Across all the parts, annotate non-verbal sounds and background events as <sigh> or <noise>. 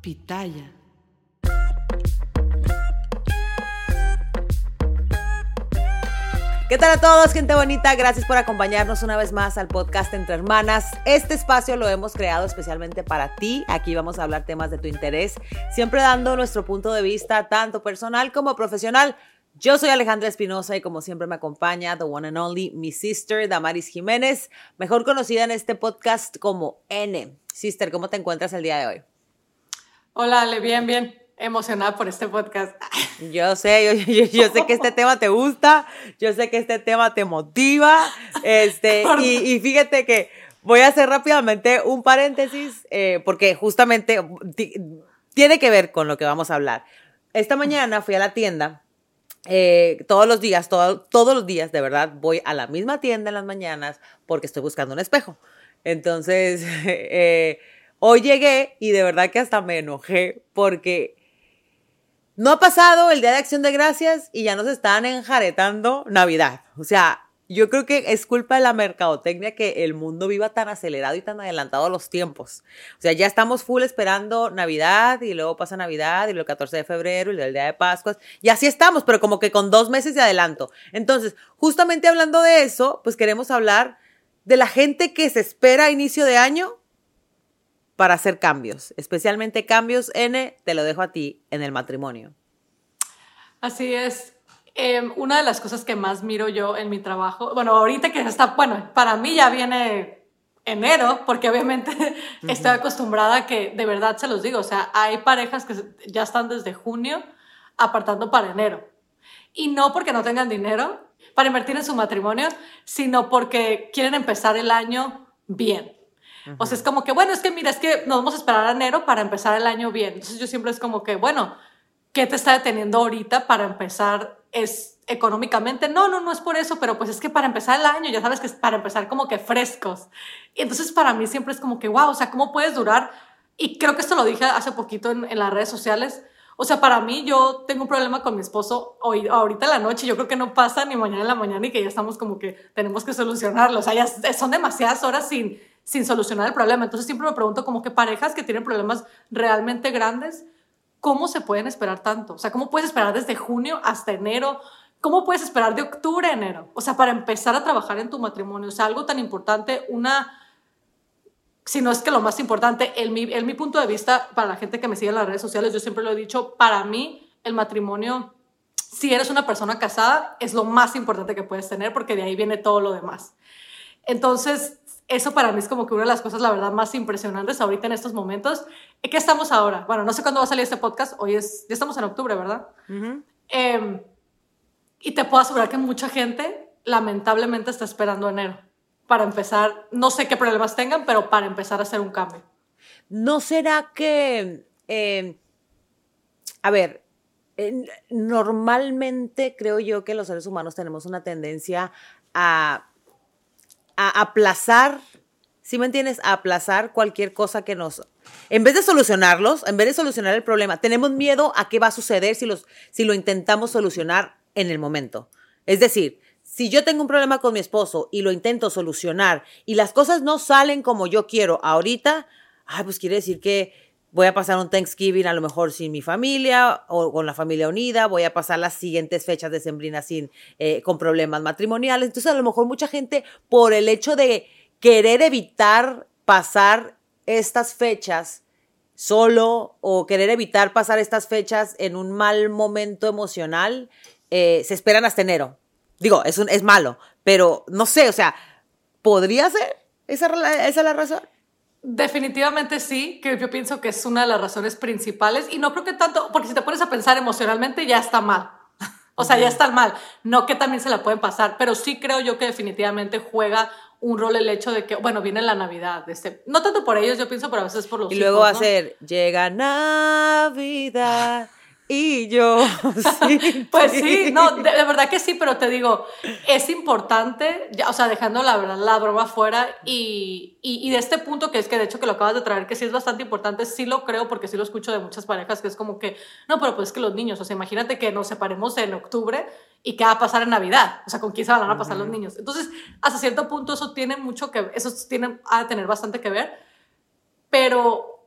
Pitaya. ¿Qué tal a todos, gente bonita? Gracias por acompañarnos una vez más al podcast Entre Hermanas. Este espacio lo hemos creado especialmente para ti. Aquí vamos a hablar temas de tu interés, siempre dando nuestro punto de vista, tanto personal como profesional. Yo soy Alejandra Espinosa y como siempre me acompaña the one and only mi sister Damaris Jiménez, mejor conocida en este podcast como N. Sister, ¿cómo te encuentras el día de hoy? Hola, Ale, bien, bien emocionada por este podcast. <laughs> Yo sé, yo, sé que este tema te gusta, yo sé que este tema te motiva, este, <laughs> y, fíjate que voy a hacer rápidamente un paréntesis, eh, porque justamente tiene que ver con lo que vamos a hablar. Esta mañana fui a la tienda, eh, todos los días, todos los días, de verdad, voy a la misma tienda en las mañanas porque estoy buscando un espejo. Entonces, <laughs> eh, hoy llegué y de verdad que hasta me enojé porque no ha pasado el Día de Acción de Gracias y ya nos están enjaretando Navidad. O sea, yo creo que es culpa de la mercadotecnia que el mundo viva tan acelerado y tan adelantado los tiempos. O sea, ya estamos full esperando Navidad y luego pasa Navidad y luego el 14 de febrero y el Día de Pascuas. Y así estamos, pero como que con dos meses de adelanto. Entonces, justamente hablando de eso, pues queremos hablar de la gente que se espera a inicio de año para hacer cambios, especialmente cambios N, te lo dejo a ti, en el matrimonio. Así es. Em, una de las cosas que más miro yo en mi trabajo, bueno, ahorita que está, bueno, para mí ya viene enero, porque obviamente <laughs> estoy acostumbrada a que, de verdad se los digo, o sea, hay parejas que ya están desde junio apartando para enero. Y no porque no tengan dinero para invertir en su matrimonio, sino porque quieren empezar el año bien. O sea, es como que, bueno, es que mira, es que nos vamos a esperar a enero para empezar el año bien. Entonces yo siempre es como que, bueno, ¿qué te está deteniendo ahorita para empezar? ¿Es económicamente? No, no, no es por eso, pero pues es que para empezar el año, ya sabes que es para empezar como que frescos. Y entonces para mí siempre es como que, wow, o sea, ¿cómo puedes durar? Y creo que esto lo dije hace poquito en, las redes sociales. O sea, para mí yo tengo un problema con mi esposo hoy, ahorita en la noche, yo creo que no pasa ni mañana en la mañana y que ya estamos como que tenemos que solucionarlo. O sea, ya son demasiadas horas sin, sin solucionar el problema. Entonces siempre me pregunto como que parejas que tienen problemas realmente grandes, ¿cómo se pueden esperar tanto? O sea, ¿cómo puedes esperar desde junio hasta enero? ¿Cómo puedes esperar de octubre a enero? O sea, para empezar a trabajar en tu matrimonio. O sea, algo tan importante, una, si no es que lo más importante, en mi, en mi punto de vista, para la gente que me sigue en las redes sociales, yo siempre lo he dicho, para mí el matrimonio, si eres una persona casada, es lo más importante que puedes tener porque de ahí viene todo lo demás. Entonces, eso para mí es como que una de las cosas, la verdad, más impresionantes ahorita en estos momentos. ¿Qué estamos ahora? Bueno, no sé cuándo va a salir este podcast. Hoy es, ya estamos en octubre, ¿verdad? Em, y te puedo asegurar que mucha gente, lamentablemente, está esperando enero para empezar. No sé qué problemas tengan, pero para empezar a hacer un cambio. ¿No será que, em, a ver, normalmente creo yo que los seres humanos tenemos una tendencia a a aplazar, ¿sí me entiendes? A aplazar cualquier cosa que nos... En vez de solucionarlos, en vez de solucionar el problema, tenemos miedo a qué va a suceder si, los, si lo intentamos solucionar en el momento. Es decir, si yo tengo un problema con mi esposo y lo intento solucionar y las cosas no salen como yo quiero ahorita, ay, pues quiere decir que voy a pasar un Thanksgiving a lo mejor sin mi familia o con la familia unida, voy a pasar las siguientes fechas de sembrina sin, eh, con problemas matrimoniales. Entonces a lo mejor mucha gente por el hecho de querer evitar pasar estas fechas solo o querer evitar pasar estas fechas en un mal momento emocional, eh, se esperan hasta enero. Digo, es, un, es malo, pero no sé, o sea, ¿podría ser? ¿Esa, esa es la razón? Definitivamente sí, que yo pienso que es una de las razones principales y no creo que tanto, porque si te pones a pensar emocionalmente ya está mal, <laughs> o sea, ya está mal, no que también se la pueden pasar, pero sí creo yo que definitivamente juega un rol el hecho de que, bueno, viene la Navidad, este, no tanto por ellos, yo pienso, pero a veces por los Y luego va a ser, llega Navidad y yo. <laughs> Sí, pues sí, no, de, verdad que sí, pero te digo, es importante, ya, o sea, dejando la la broma fuera y, y, y, de este punto que es que de hecho que lo acabas de traer, que sí es bastante importante, sí lo creo porque sí lo escucho de muchas parejas que es como que, no, pero pues es que los niños, o sea, imagínate que nos separemos en octubre y qué va a pasar en Navidad, o sea, con quién se van a pasar los niños. Entonces, hasta cierto punto eso tiene mucho que, eso tiene, de tener bastante que ver, pero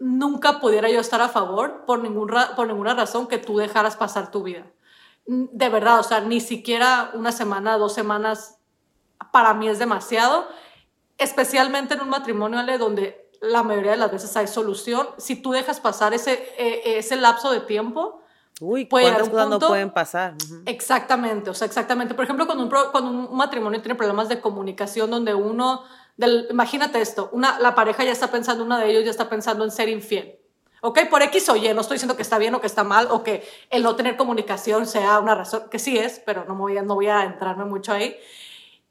nunca pudiera yo estar a favor por, ningún por ninguna razón que tú dejaras pasar tu vida. De verdad, o sea, ni siquiera una semana, dos semanas, para mí es demasiado, especialmente en un matrimonio Ale, donde la mayoría de las veces hay solución. Si tú dejas pasar ese, eh, ese lapso de tiempo, Uy, ¿cuántas cosas no pueden pasar? Exactamente, o sea, exactamente. Por ejemplo, cuando un, cuando un matrimonio tiene problemas de comunicación donde uno imagínate esto, una, la pareja ya está pensando, una de ellos ya está pensando en ser infiel. ¿Ok? Por X o Y, no estoy diciendo que está bien o que está mal o que el no tener comunicación sea una razón, que sí es, pero no voy a, no voy a entrarme mucho ahí.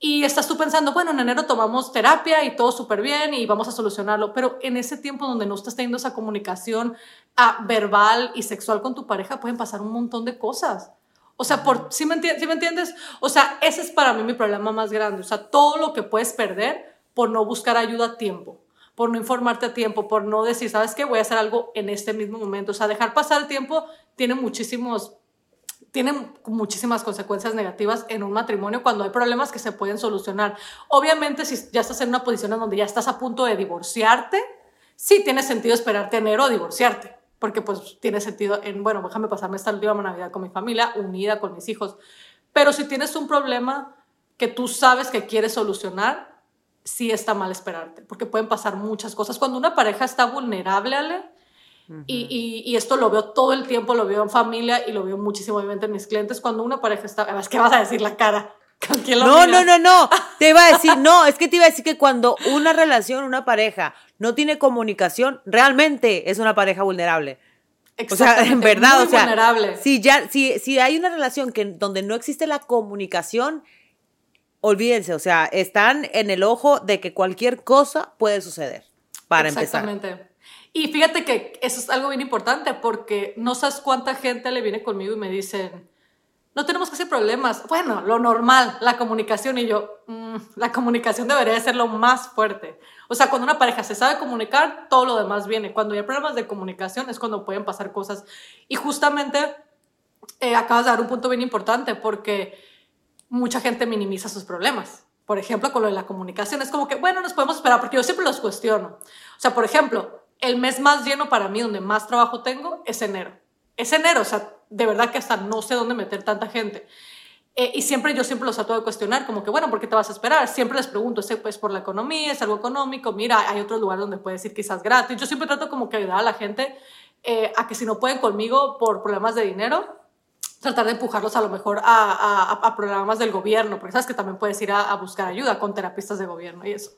Y estás tú pensando, bueno, en enero tomamos terapia y todo súper bien y vamos a solucionarlo, pero en ese tiempo donde no estás teniendo esa comunicación ah, verbal y sexual con tu pareja, pueden pasar un montón de cosas. O sea, por, ¿sí me, ¿sí me entiendes? O sea, ese es para mí mi problema más grande. O sea, todo lo que puedes perder por no buscar ayuda a tiempo, por no informarte a tiempo, por no decir, ¿sabes qué? Voy a hacer algo en este mismo momento. O sea, dejar pasar el tiempo tiene muchísimos tiene muchísimas consecuencias negativas en un matrimonio cuando hay problemas que se pueden solucionar. Obviamente, si ya estás en una posición en donde ya estás a punto de divorciarte, sí tiene sentido esperarte enero a divorciarte, porque pues tiene sentido en, bueno, déjame pasarme esta última Navidad con mi familia, unida con mis hijos. Pero si tienes un problema que tú sabes que quieres solucionar, sí está mal esperarte, porque pueden pasar muchas cosas. Cuando una pareja está vulnerable, Ale, y, y, esto lo veo todo el tiempo, lo veo en familia y lo veo muchísimo, obviamente, en mis clientes, cuando una pareja está, es que vas a decir la cara. <laughs> no, no, no, no, te iba a decir, no, es que te iba a decir que cuando una relación, una pareja no tiene comunicación, realmente es una pareja vulnerable. O sea, en verdad, o sea, vulnerable. si ya, si, si hay una relación que donde no existe la comunicación, olvídense, o sea, están en el ojo de que cualquier cosa puede suceder, para Exactamente. empezar. Y fíjate que eso es algo bien importante porque no sabes cuánta gente le viene conmigo y me dicen, no tenemos que hacer problemas. Bueno, lo normal, la comunicación. Y yo, mm, la comunicación debería ser lo más fuerte. O sea, cuando una pareja se sabe comunicar, todo lo demás viene. Cuando hay problemas de comunicación es cuando pueden pasar cosas. Y justamente eh, acabas de dar un punto bien importante porque mucha gente minimiza sus problemas. Por ejemplo, con lo de la comunicación, es como que, bueno, nos podemos esperar, porque yo siempre los cuestiono. O sea, por ejemplo, el mes más lleno para mí, donde más trabajo tengo, es enero. Es enero, o sea, de verdad que hasta no sé dónde meter tanta gente. Eh, y siempre yo siempre los trato de cuestionar, como que, bueno, ¿por qué te vas a esperar? Siempre les pregunto, ¿es pues, por la economía? ¿Es algo económico? Mira, hay otros lugares donde puedes ir quizás gratis. Yo siempre trato como que ayudar a la gente eh, a que si no pueden conmigo por problemas de dinero, tratar de empujarlos a lo mejor a, a, programas del gobierno, porque sabes que también puedes ir a, buscar ayuda con terapistas de gobierno y eso.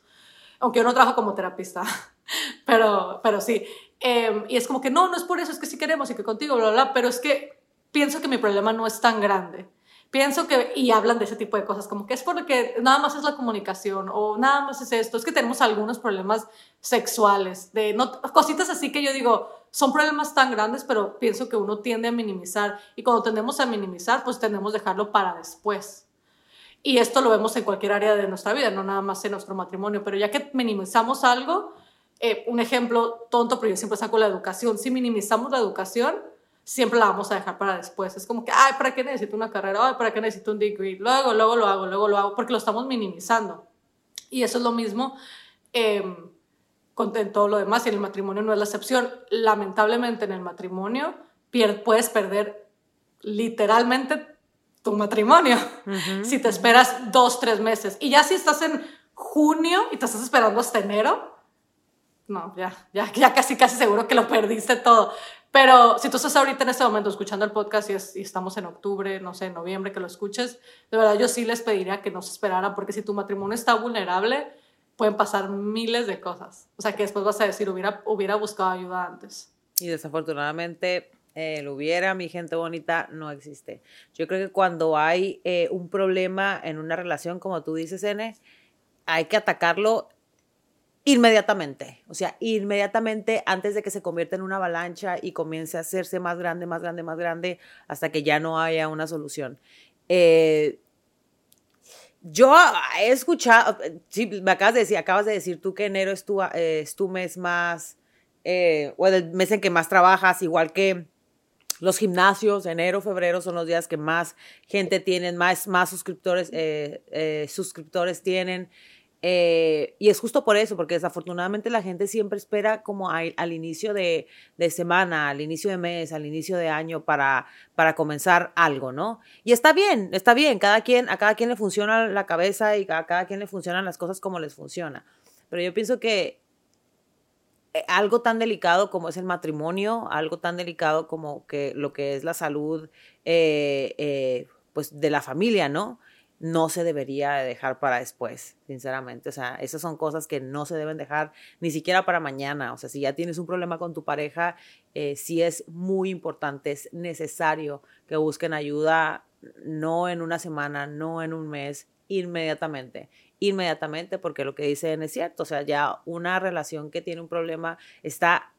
Aunque yo no trabajo como terapista, <laughs> pero, pero sí. Em, y es como que no, no es por eso, es que sí queremos y que contigo, bla, bla, bla, pero es que pienso que mi problema no es tan grande. Pienso que, y hablan de ese tipo de cosas, como que es porque nada más es la comunicación o nada más es esto, es que tenemos algunos problemas sexuales, de no, cositas así que yo digo, son problemas tan grandes, pero pienso que uno tiende a minimizar y cuando tendemos a minimizar, pues tendemos a dejarlo para después. Y esto lo vemos en cualquier área de nuestra vida, no nada más en nuestro matrimonio, pero ya que minimizamos algo, eh, un ejemplo tonto, pero yo siempre saco la educación, si minimizamos la educación, siempre la vamos a dejar para después. Es como que, ay, ¿para qué necesito una carrera? Ay, ¿para qué necesito un degree? Luego, luego lo hago, luego lo hago, porque lo estamos minimizando. Y eso es lo mismo. Eh, en todo lo demás y en el matrimonio no es la excepción. Lamentablemente en el matrimonio puedes perder literalmente tu matrimonio <laughs> si te esperas dos, tres meses. Y ya si estás en junio y te estás esperando hasta enero, no, ya, ya, ya casi, casi seguro que lo perdiste todo. Pero si tú estás ahorita en este momento escuchando el podcast y, y, estamos en octubre, no sé, en noviembre que lo escuches, de verdad yo sí les pediría que no se esperaran porque si tu matrimonio está vulnerable, pueden pasar miles de cosas. O sea, que después vas a decir, hubiera, hubiera buscado ayuda antes. Y desafortunadamente, el hubiera, mi gente bonita, no existe. Yo creo que cuando hay eh, un problema en una relación, como tú dices, N, hay que atacarlo inmediatamente. O sea, inmediatamente antes de que se convierta en una avalancha y comience a hacerse más grande, más grande, más grande, hasta que ya no haya una solución. Eh, yo he escuchado, sí, me acabas de decir, acabas de decir tú que enero es tu, eh, es tu mes más, eh, o el mes en que más trabajas, igual que los gimnasios, enero, febrero son los días que más gente tienen, más, más suscriptores, suscriptores tienen. Eh, y es justo por eso, porque desafortunadamente la gente siempre espera como al, inicio de, semana, al inicio de mes, al inicio de año para, para comenzar algo, ¿no? Y está bien, está bien, cada quien, a cada quien le funciona la cabeza y a cada quien le funcionan las cosas como les funciona. Pero yo pienso que eh, algo tan delicado como es el matrimonio, algo tan delicado como que lo que es la salud, eh, pues de la familia, ¿no? No se debería dejar para después, sinceramente. O sea, esas son cosas que no se deben dejar ni siquiera para mañana. O sea, si ya tienes un problema con tu pareja, eh, sí es muy importante, es necesario que busquen ayuda, no en una semana, no en un mes, inmediatamente. Inmediatamente, porque lo que dicen es cierto. O sea, ya una relación que tiene un problema está,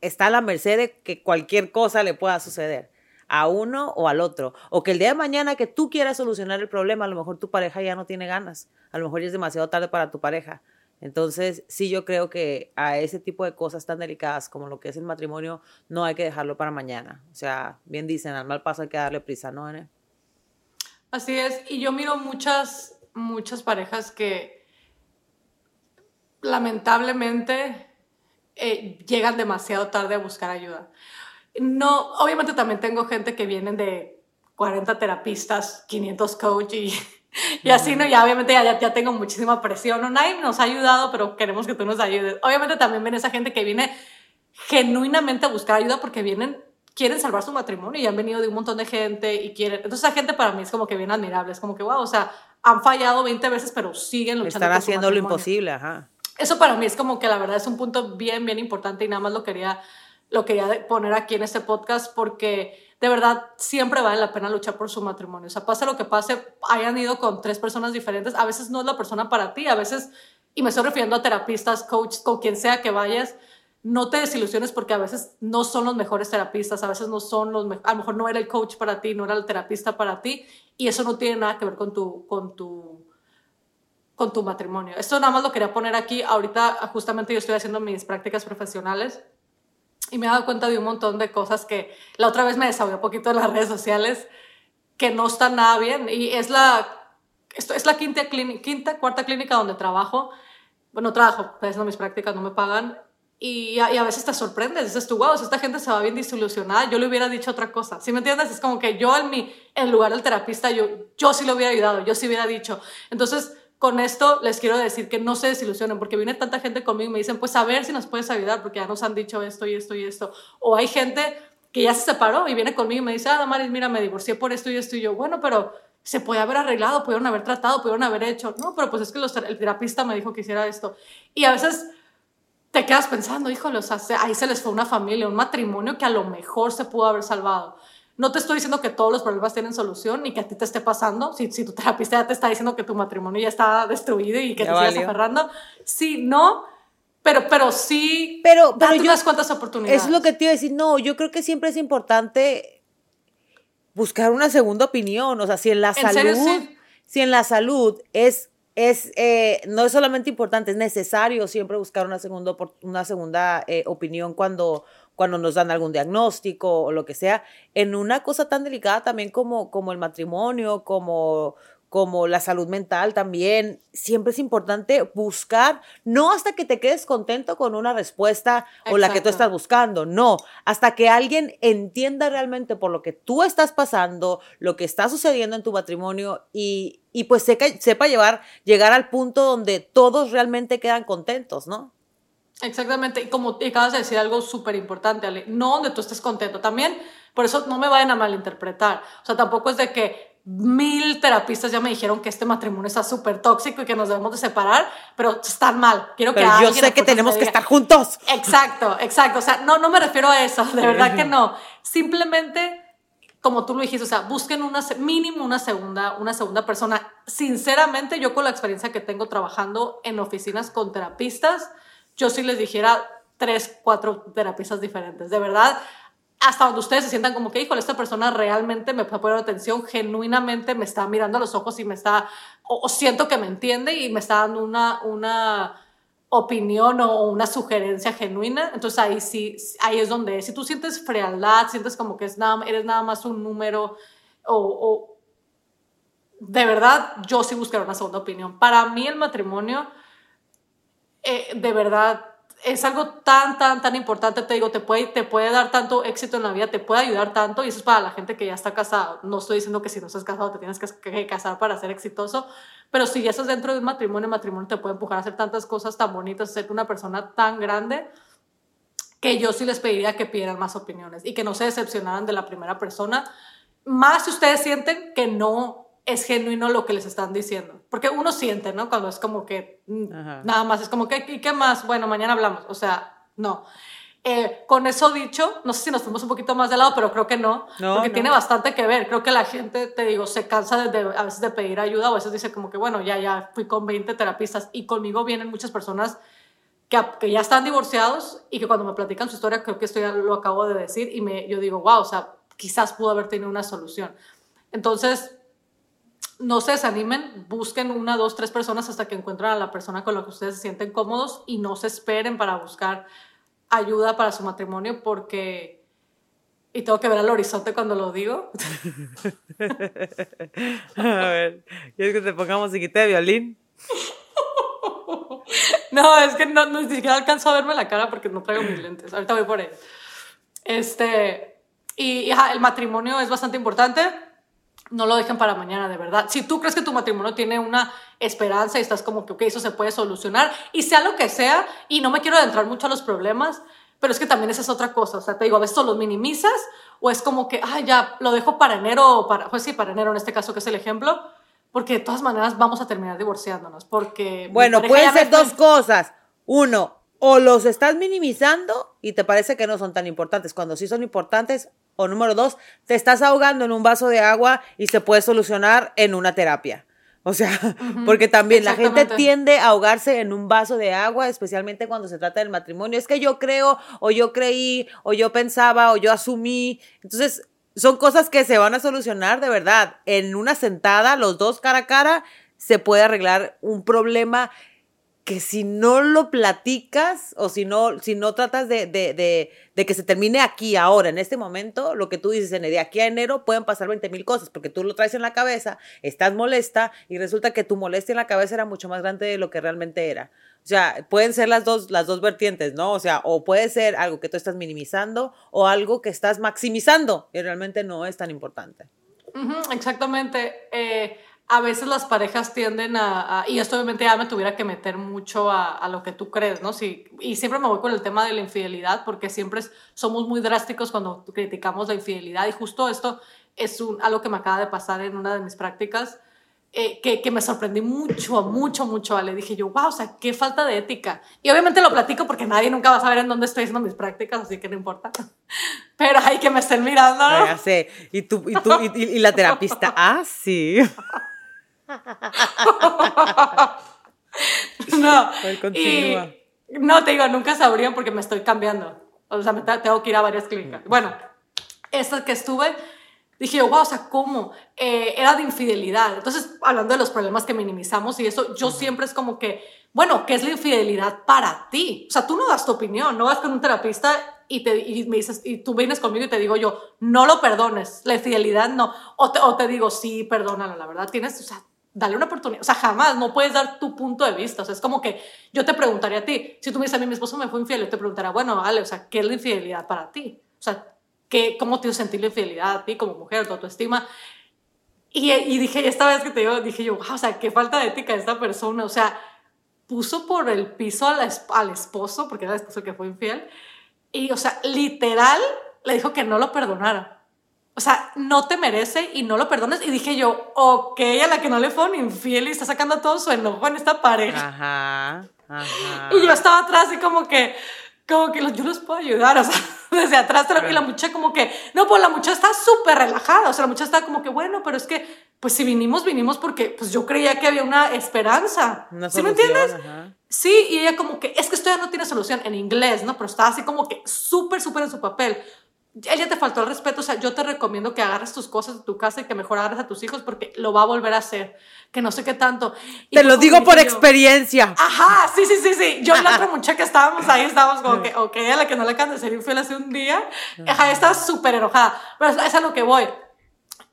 está a la merced de que cualquier cosa le pueda suceder a uno o al otro. O que el día de mañana que tú quieras solucionar el problema, a lo mejor tu pareja ya no tiene ganas. A lo mejor ya es demasiado tarde para tu pareja. Entonces, sí, yo creo que a ese tipo de cosas tan delicadas como lo que es el matrimonio, no hay que dejarlo para mañana. O sea, bien dicen, al mal paso hay que darle prisa, ¿no, Así es. Y yo miro muchas, muchas parejas que lamentablemente eh, llegan demasiado tarde a buscar ayuda. No, obviamente también tengo gente que vienen de 40 terapistas, 500 coach y, <laughs> y así, ¿no? Ya obviamente ya, ya, tengo muchísima presión. ¿no? Nadie nos ha ayudado, pero queremos que tú nos ayudes. Obviamente también viene esa gente que viene genuinamente a buscar ayuda porque vienen, quieren salvar su matrimonio y han venido de un montón de gente y quieren. Entonces, esa gente para mí es como que bien admirable. Es como que, wow, o sea, han fallado 20 veces, pero siguen luchando. Están haciendo lo imposible, ajá. Eso para mí es como que la verdad es un punto bien, bien importante y nada más lo quería lo quería poner aquí en este podcast porque de verdad siempre vale la pena luchar por su matrimonio. O sea, pase lo que pase, hayan ido con tres personas diferentes, a veces no es la persona para ti, a veces, y me estoy refiriendo a terapistas, coaches, con quien sea que vayas, no te desilusiones porque a veces no son los mejores terapistas, a veces no son los a lo mejor no era el coach para ti, no era el terapista para ti, y eso no tiene nada que ver con tu, con tu, con tu matrimonio. Esto nada más lo quería poner aquí. Ahorita justamente yo estoy haciendo mis prácticas profesionales y me he dado cuenta de un montón de cosas que la otra vez me desahogué un poquito en las redes sociales que no están nada bien. Y es la, esto es la quinta, quinta, cuarta clínica donde trabajo. Bueno, trabajo, estoy haciendo mis prácticas, no me pagan. Y a, y a, veces te sorprendes, dices tú, wow, esta gente se va bien desilusionada, yo le hubiera dicho otra cosa. ¿Sí me entiendes? Es como que yo en, mi, en lugar del terapista, yo, yo sí lo hubiera ayudado, yo sí hubiera dicho. Entonces, con esto les quiero decir que no se desilusionen, porque viene tanta gente conmigo y me dicen, pues a ver si nos puedes ayudar, porque ya nos han dicho esto y esto y esto. O hay gente que ya se separó y viene conmigo y me dice, ah, Damaris, mira, me divorcié por esto y esto y yo, bueno, pero se puede haber arreglado, pudieron haber tratado, pudieron haber hecho. No, pero pues es que el terapista me dijo que hiciera esto. Y a veces te quedas pensando, híjole, o sea, ahí se les fue una familia, un matrimonio que a lo mejor se pudo haber salvado. No te estoy diciendo que todos los problemas tienen solución ni que a ti te esté pasando. Si, si tu terapista ya te está diciendo que tu matrimonio ya está destruido y que te sigas aferrando. Sí, no, pero, pero sí. Pero, pero yo, unas cuantas oportunidades. Es lo que te iba a decir. No, yo creo que siempre es importante buscar una segunda opinión. O sea, si en la salud. Si en la salud es es, eh, no es solamente importante, es necesario siempre buscar una segunda, una segunda eh, opinión cuando, cuando nos dan algún diagnóstico o lo que sea, en una cosa tan delicada también como, como el matrimonio, como, como la salud mental también, siempre es importante buscar, no hasta que te quedes contento con una respuesta o la que tú estás buscando, no, hasta que alguien entienda realmente por lo que tú estás pasando, lo que está sucediendo en tu matrimonio y, y pues sepa, sepa llevar, llegar al punto donde todos realmente quedan contentos, ¿no? Exactamente, y como acabas de decir algo súper importante, Ale, no donde tú estés contento. También, por eso no me vayan a malinterpretar. O sea, tampoco es de que mil terapistas ya me dijeron que este matrimonio está súper tóxico y que nos debemos de separar, pero están mal. Quiero pero que yo sé que tenemos que estar juntos. Exacto, exacto. O sea, no, no me refiero a eso, de verdad que no. Simplemente, como tú lo dijiste, o sea, busquen una, mínimo una segunda, una segunda persona. Sinceramente, yo con la experiencia que tengo trabajando en oficinas con terapistas, yo sí les dijera tres, cuatro terapistas diferentes. De verdad, hasta donde ustedes se sientan como que, híjole, esta persona realmente me puede poner atención, genuinamente me está mirando a los ojos y me está, o, siento que me entiende y me está dando una, una opinión o una sugerencia genuina. Entonces ahí sí, ahí es donde, si tú sientes frialdad, sientes como que es nada, eres nada más un número o, de verdad, yo sí buscaría una segunda opinión. Para mí el matrimonio, eh, de verdad, es algo tan, tan, tan importante, te digo, te puede, te puede dar tanto éxito en la vida, te puede ayudar tanto, y eso es para la gente que ya está casada. No estoy diciendo que si no estás casado te tienes que, casar para ser exitoso, pero si ya estás dentro de un matrimonio, el matrimonio te puede empujar a hacer tantas cosas tan bonitas, ser una persona tan grande, que yo sí les pediría que pidieran más opiniones y que no se decepcionaran de la primera persona, más si ustedes sienten que no es genuino lo que les están diciendo. Porque uno siente, ¿no? Cuando es como que mm, nada más, es como que, ¿y qué más? Bueno, mañana hablamos. O sea, no. Eh, con eso dicho, no sé si nos fuimos un poquito más de lado, pero creo que no, porque tiene bastante que ver. Creo que la gente, te digo, se cansa de, a veces de pedir ayuda o a veces dice como que, bueno, ya, ya fui con 20 terapistas y conmigo vienen muchas personas que, que, ya están divorciados y que cuando me platican su historia, creo que esto ya lo acabo de decir y me, yo digo, wow, o sea, quizás pudo haber tenido una solución. Entonces, no se desanimen, busquen una, dos, tres personas hasta que encuentren a la persona con la que ustedes se sienten cómodos y no se esperen para buscar ayuda para su matrimonio porque... Y tengo que ver al horizonte cuando lo digo. <laughs> a ver, ¿quieres que te pongamos musiquita de violín? <laughs> no, es que no, ni siquiera alcanzo a verme la cara porque no traigo mis lentes. Ahorita voy por él. Este, y, el matrimonio es bastante importante no lo dejen para mañana, de verdad. Si tú crees que tu matrimonio tiene una esperanza y estás como que, ok, eso se puede solucionar, y sea lo que sea, y no me quiero adentrar mucho a los problemas, pero es que también esa es otra cosa. O sea, te digo, a veces los minimizas, o es como que, ah, ya, lo dejo para enero, o para, pues sí, para enero en este caso, que es el ejemplo, porque de todas maneras vamos a terminar divorciándonos, porque... Bueno, pueden ser dos cosas. Uno, o los estás minimizando y te parece que no son tan importantes, cuando sí son importantes, o número dos, te estás ahogando en un vaso de agua y se puede solucionar en una terapia. O sea, porque también la gente tiende a ahogarse en un vaso de agua, especialmente cuando se trata del matrimonio. Es que yo creo, o yo creí, o yo pensaba, o yo asumí. Entonces, son cosas que se van a solucionar de verdad. En una sentada, los dos cara a cara, se puede arreglar un problema que si no lo platicas o si no, si no tratas de, de, de, que se termine aquí, ahora, en este momento, lo que tú dices, de aquí a enero pueden pasar 20 mil cosas, porque tú lo traes en la cabeza, estás molesta y resulta que tu molestia en la cabeza era mucho más grande de lo que realmente era. O sea, pueden ser las dos, las dos vertientes, ¿no? O sea, o puede ser algo que tú estás minimizando o algo que estás maximizando y realmente no es tan importante. exactamente. Eh, a veces las parejas tienden a, y esto obviamente ya me tuviera que meter mucho a, lo que tú crees, ¿no? Sí, y siempre me voy con el tema de la infidelidad porque siempre somos muy drásticos cuando criticamos la infidelidad y justo esto es un, algo que me acaba de pasar en una de mis prácticas. Eh, que, que, me sorprendí mucho, mucho, mucho. Le dije yo, wow, o sea, qué falta de ética. Y obviamente lo platico porque nadie nunca va a saber en dónde estoy haciendo mis prácticas, así que no importa. <laughs> Pero hay que me estén mirando. ¿no? Ya sé. Y tú, y, tú y, y la terapista, <laughs> ah, sí. <laughs> <laughs> no. no, te digo, nunca sabrían porque me estoy cambiando. O sea, me tengo que ir a varias clínicas. Bueno, esta que estuve, dije wow, o sea, ¿cómo? Eh, era de infidelidad. Entonces, hablando de los problemas que minimizamos y eso, yo siempre es como que, bueno, ¿qué es la infidelidad para ti? O sea, tú no das tu opinión, no vas con un terapista y, te, y me dices, y tú vienes conmigo y te digo yo, no lo perdones, la infidelidad no. O te, o te digo, sí, perdónalo, la verdad, tienes, o sea, dale una oportunidad. O sea, jamás no puedes dar tu punto de vista. O sea, es como que yo te preguntaría a ti, si tú me dices a mí, mi esposo me fue infiel, yo te preguntaría, bueno, vale, o sea, ¿qué es la infidelidad para ti? O sea, ¿qué, ¿cómo te sentir la infidelidad a ti como mujer, tu autoestima? Y, y dije, esta vez que te digo, dije yo, wow, o sea, qué falta de ética de esta persona. O sea, puso por el piso al esposo, porque era el esposo que fue infiel, y, o sea, literal le dijo que no lo perdonara o sea, no te merece y no lo perdones. Y dije yo, ok, a la que no le fue un infiel y está sacando todo su enojo en esta pareja. Ajá, ajá. Y yo estaba atrás y como que, como que yo los puedo ayudar, o sea, <laughs> desde atrás. Y la muchacha como que, no, pues la muchacha está súper relajada. O sea, la muchacha está como que, bueno, pero es que, pues si vinimos, vinimos porque pues yo creía que había una esperanza. ¿Sí me entiendes? Sí, y ella como que, es que esto ya no tiene solución en inglés, ¿no? Pero estaba así como que súper, súper en su papel ella te faltó el respeto, o sea, yo te recomiendo que agarres tus cosas de tu casa y que mejor agarres a tus hijos porque lo va a volver a hacer, que no sé qué tanto. te lo digo por experiencia. Ajá, sí, sí, sí, sí. Yo y la otra <laughs> muchacha que estábamos ahí, estábamos como que, ok, a la que no le acaban de ser infiel hace un día, ajá, estaba súper enojada, pero es a lo que voy.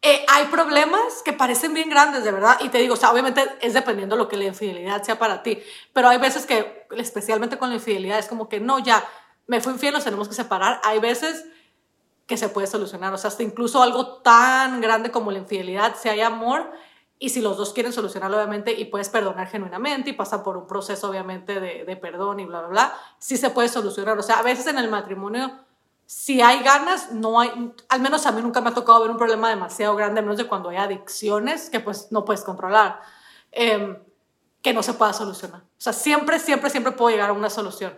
eh, hay problemas que parecen bien grandes, de verdad, y te digo, o sea, obviamente es dependiendo lo que la infidelidad sea para ti, pero hay veces que, especialmente con la infidelidad, es como que no, ya, me fui infiel, nos tenemos que separar. Hay veces que se puede solucionar, o sea, hasta incluso algo tan grande como la infidelidad, si hay amor, y si los dos quieren solucionarlo, obviamente, y puedes perdonar genuinamente y pasa por un proceso, obviamente, de, perdón y bla, bla, bla, sí se puede solucionar. O sea, a veces en el matrimonio si hay ganas, no hay, al menos a mí nunca me ha tocado ver un problema demasiado grande, menos de cuando hay adicciones que pues no puedes controlar, em, que no se pueda solucionar. O sea, siempre, siempre, siempre puedo llegar a una solución.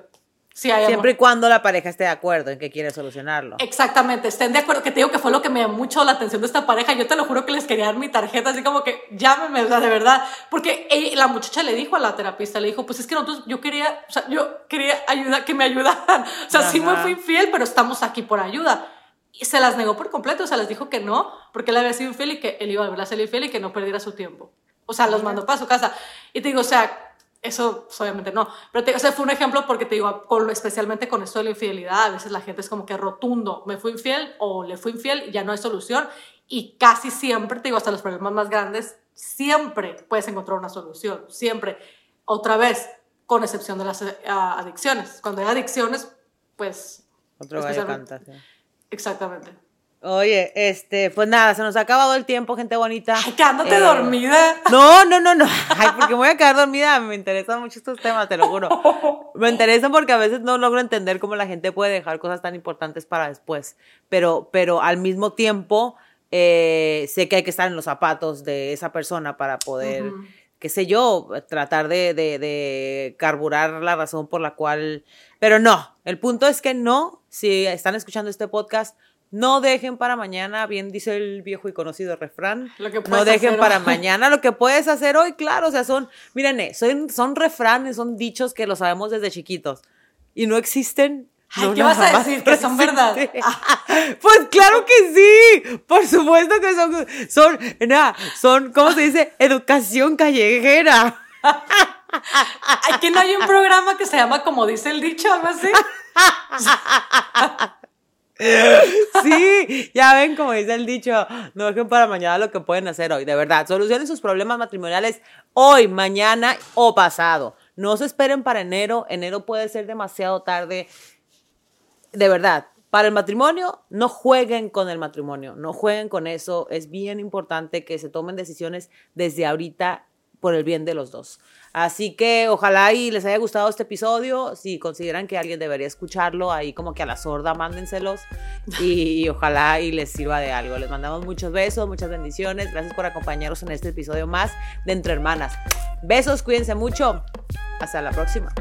Siempre y cuando la pareja esté de acuerdo en que quiere solucionarlo. Exactamente, estén de acuerdo, que te digo que fue lo que me llamó mucho la atención de esta pareja. Yo te lo juro que les quería dar mi tarjeta, así como que llámeme, o sea, de verdad. Porque la muchacha le dijo a la terapista, le dijo, pues es que nosotros, yo quería, o sea, yo quería ayuda, que me ayudaran. <laughs> O sea, sí me fui infiel, pero estamos aquí por ayuda. Y se las negó por completo, o sea, les dijo que no, porque él había sido infiel y que él iba a volver a ser infiel y que no perdiera su tiempo. O sea, los mandó para su casa. Y te digo, o sea, eso pues, obviamente no. Pero te, o sea, fue un ejemplo porque te digo, con, especialmente con esto de la infidelidad, a veces la gente es como que rotundo, me fui infiel o le fui infiel y ya no hay solución. Y casi siempre, te digo, hasta los problemas más grandes, siempre puedes encontrar una solución, siempre. Otra vez, con excepción de las eh, adicciones. Cuando hay adicciones, pues... Otro gallo canta. Exactamente. Oye, este, pues nada, se nos ha acabado el tiempo, gente bonita. Ay, quedándote eh, dormida. No, no, no, no. <laughs> Ay, porque me voy a quedar dormida. Me interesan mucho estos temas, te lo juro. <laughs> Me interesan porque a veces no logro entender cómo la gente puede dejar cosas tan importantes para después. Pero, pero al mismo tiempo, eh, sé que hay que estar en los zapatos de esa persona para poder, qué sé yo, tratar de, de, de carburar la razón por la cual. Pero no, el punto es que no, si están escuchando este podcast, no dejen para mañana, bien dice el viejo y conocido refrán. no dejen para mañana lo que puedes hacer hoy, claro. O sea, son, miren, eh, son, son refranes, son dichos que lo sabemos desde chiquitos. Y no existen. Ay, ¿qué vas a decir? Que son verdad. <laughs> pues claro que sí. Por supuesto que son, son, nada, son, ¿cómo se dice? Educación callejera. <laughs> Ay, que no hay un programa que se llama como dice el dicho, algo así. <laughs> <laughs> Sí, ya ven como dice el dicho, no dejen para mañana lo que pueden hacer hoy, de verdad. Solucionen sus problemas matrimoniales hoy, mañana o pasado. No se esperen para enero, enero puede ser demasiado tarde. De verdad, para el matrimonio, no jueguen con el matrimonio, no jueguen con eso. Es bien importante que se tomen decisiones desde ahorita por el bien de los dos. Así que ojalá y les haya gustado este episodio. Si consideran que alguien debería escucharlo, ahí como que a la sorda, mándenselos. Y, ojalá y les sirva de algo. Les mandamos muchos besos, muchas bendiciones. Gracias por acompañarnos en este episodio más de Entre Hermanas. Besos, cuídense mucho. Hasta la próxima.